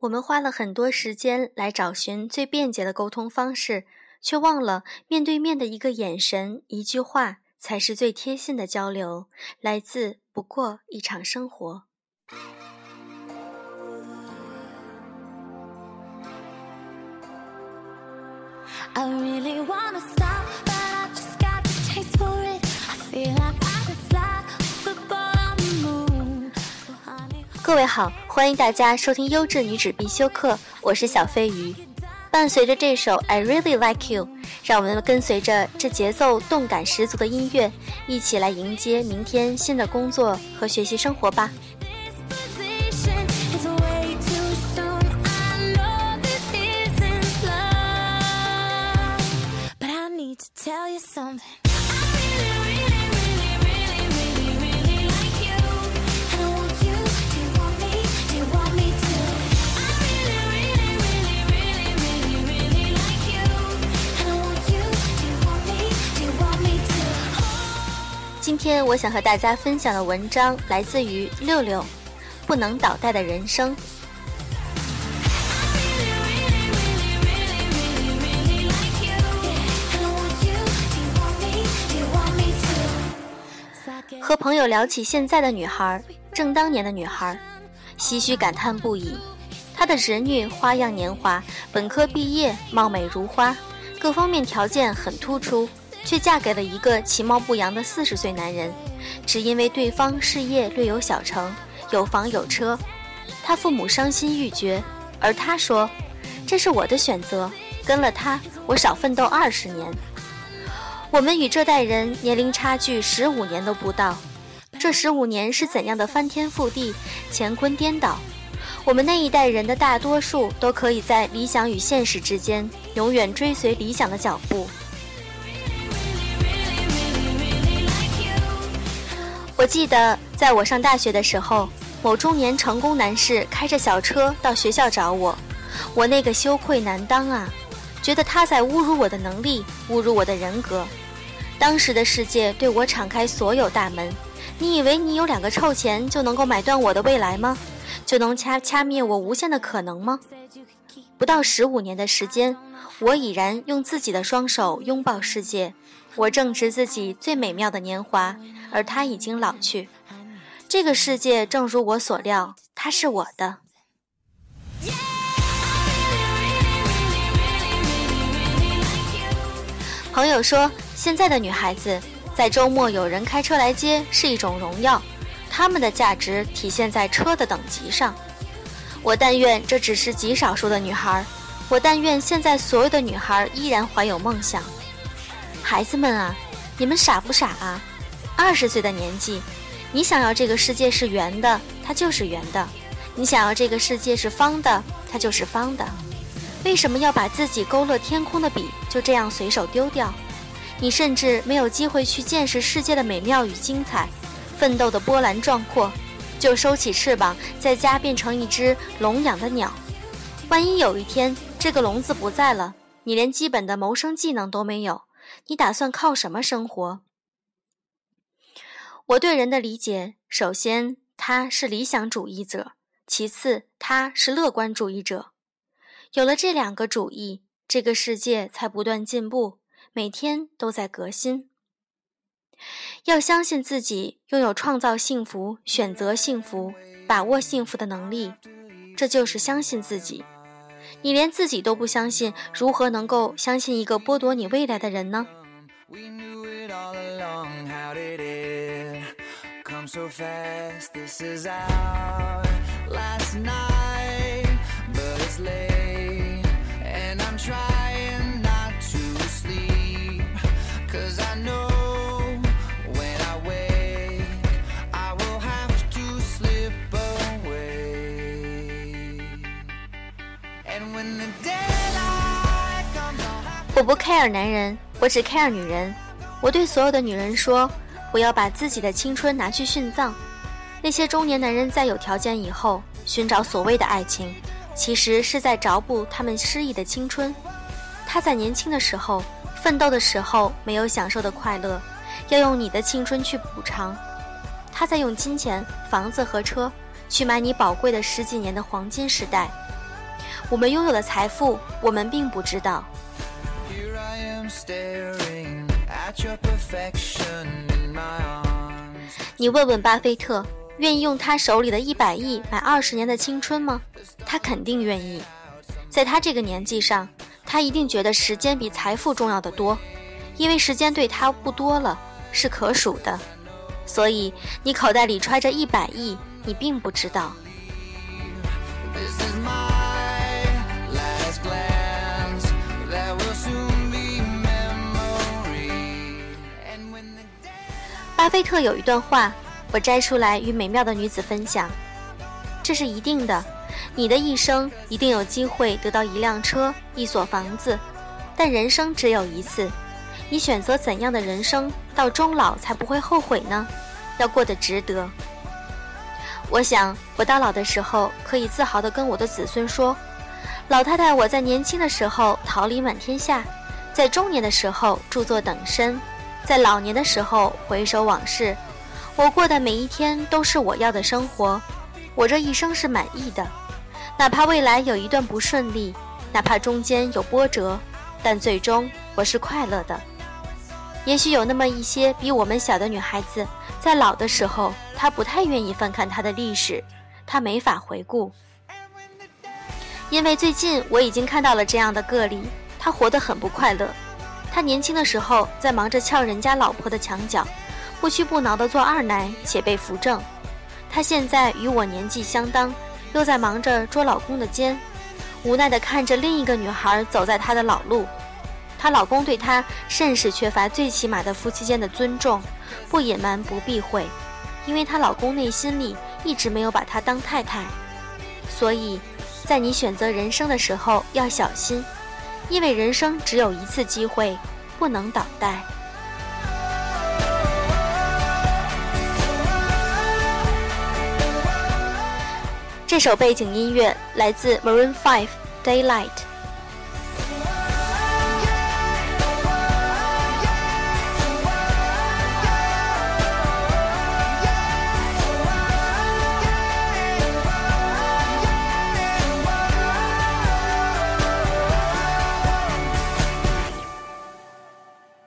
我们花了很多时间来找寻最便捷的沟通方式，却忘了面对面的一个眼神、一句话才是最贴心的交流，来自不过一场生活。各位好，欢迎大家收听优质女子必修课，我是小飞鱼。伴随着这首《I Really Like You》，让我们跟随着这节奏动感十足的音乐，一起来迎接明天新的工作和学习生活吧。Tell you something. 天我想和大家分享的文章来自于六六，不能倒带的人生。和朋友聊起现在的女孩，正当年的女孩，唏嘘感叹不已。她的侄女花样年华，本科毕业，貌美如花，各方面条件很突出。却嫁给了一个其貌不扬的四十岁男人，只因为对方事业略有小成，有房有车，他父母伤心欲绝，而他说：“这是我的选择，跟了他，我少奋斗二十年。”我们与这代人年龄差距十五年都不到，这十五年是怎样的翻天覆地、乾坤颠倒？我们那一代人的大多数都可以在理想与现实之间，永远追随理想的脚步。我记得，在我上大学的时候，某中年成功男士开着小车到学校找我，我那个羞愧难当啊，觉得他在侮辱我的能力，侮辱我的人格。当时的世界对我敞开所有大门，你以为你有两个臭钱就能够买断我的未来吗？就能掐掐灭我无限的可能吗？不到十五年的时间，我已然用自己的双手拥抱世界。我正值自己最美妙的年华，而他已经老去。这个世界正如我所料，他是我的。朋友说，现在的女孩子在周末有人开车来接是一种荣耀，她们的价值体现在车的等级上。我但愿这只是极少数的女孩，我但愿现在所有的女孩依然怀有梦想。孩子们啊，你们傻不傻啊？二十岁的年纪，你想要这个世界是圆的，它就是圆的；你想要这个世界是方的，它就是方的。为什么要把自己勾勒天空的笔就这样随手丢掉？你甚至没有机会去见识世界的美妙与精彩，奋斗的波澜壮阔，就收起翅膀，在家变成一只笼养的鸟。万一有一天这个笼子不在了，你连基本的谋生技能都没有。你打算靠什么生活？我对人的理解，首先他是理想主义者，其次他是乐观主义者。有了这两个主义，这个世界才不断进步，每天都在革新。要相信自己拥有创造幸福、选择幸福、把握幸福的能力，这就是相信自己。你连自己都不相信，如何能够相信一个剥夺你未来的人呢？我不 care 男人，我只 care 女人。我对所有的女人说，我要把自己的青春拿去殉葬。那些中年男人在有条件以后寻找所谓的爱情，其实是在找补他们失意的青春。他在年轻的时候奋斗的时候没有享受的快乐，要用你的青春去补偿。他在用金钱、房子和车去买你宝贵的十几年的黄金时代。我们拥有的财富，我们并不知道。你问问巴菲特，愿意用他手里的一百亿买二十年的青春吗？他肯定愿意。在他这个年纪上，他一定觉得时间比财富重要的多，因为时间对他不多了，是可数的。所以，你口袋里揣着一百亿，你并不知道。巴菲特有一段话，我摘出来与美妙的女子分享。这是一定的，你的一生一定有机会得到一辆车、一所房子，但人生只有一次。你选择怎样的人生，到终老才不会后悔呢？要过得值得。我想，我到老的时候，可以自豪地跟我的子孙说：“老太太，我在年轻的时候桃李满天下，在中年的时候著作等身。”在老年的时候回首往事，我过的每一天都是我要的生活，我这一生是满意的，哪怕未来有一段不顺利，哪怕中间有波折，但最终我是快乐的。也许有那么一些比我们小的女孩子，在老的时候，她不太愿意翻看她的历史，她没法回顾，因为最近我已经看到了这样的个例，她活得很不快乐。他年轻的时候在忙着撬人家老婆的墙角，不屈不挠地做二奶，且被扶正。他现在与我年纪相当，又在忙着捉老公的奸，无奈地看着另一个女孩走在他的老路。她老公对她甚是缺乏最起码的夫妻间的尊重，不隐瞒不避讳，因为她老公内心里一直没有把她当太太。所以，在你选择人生的时候要小心。因为人生只有一次机会，不能等待。这首背景音乐来自 Maroon Five，《Daylight》。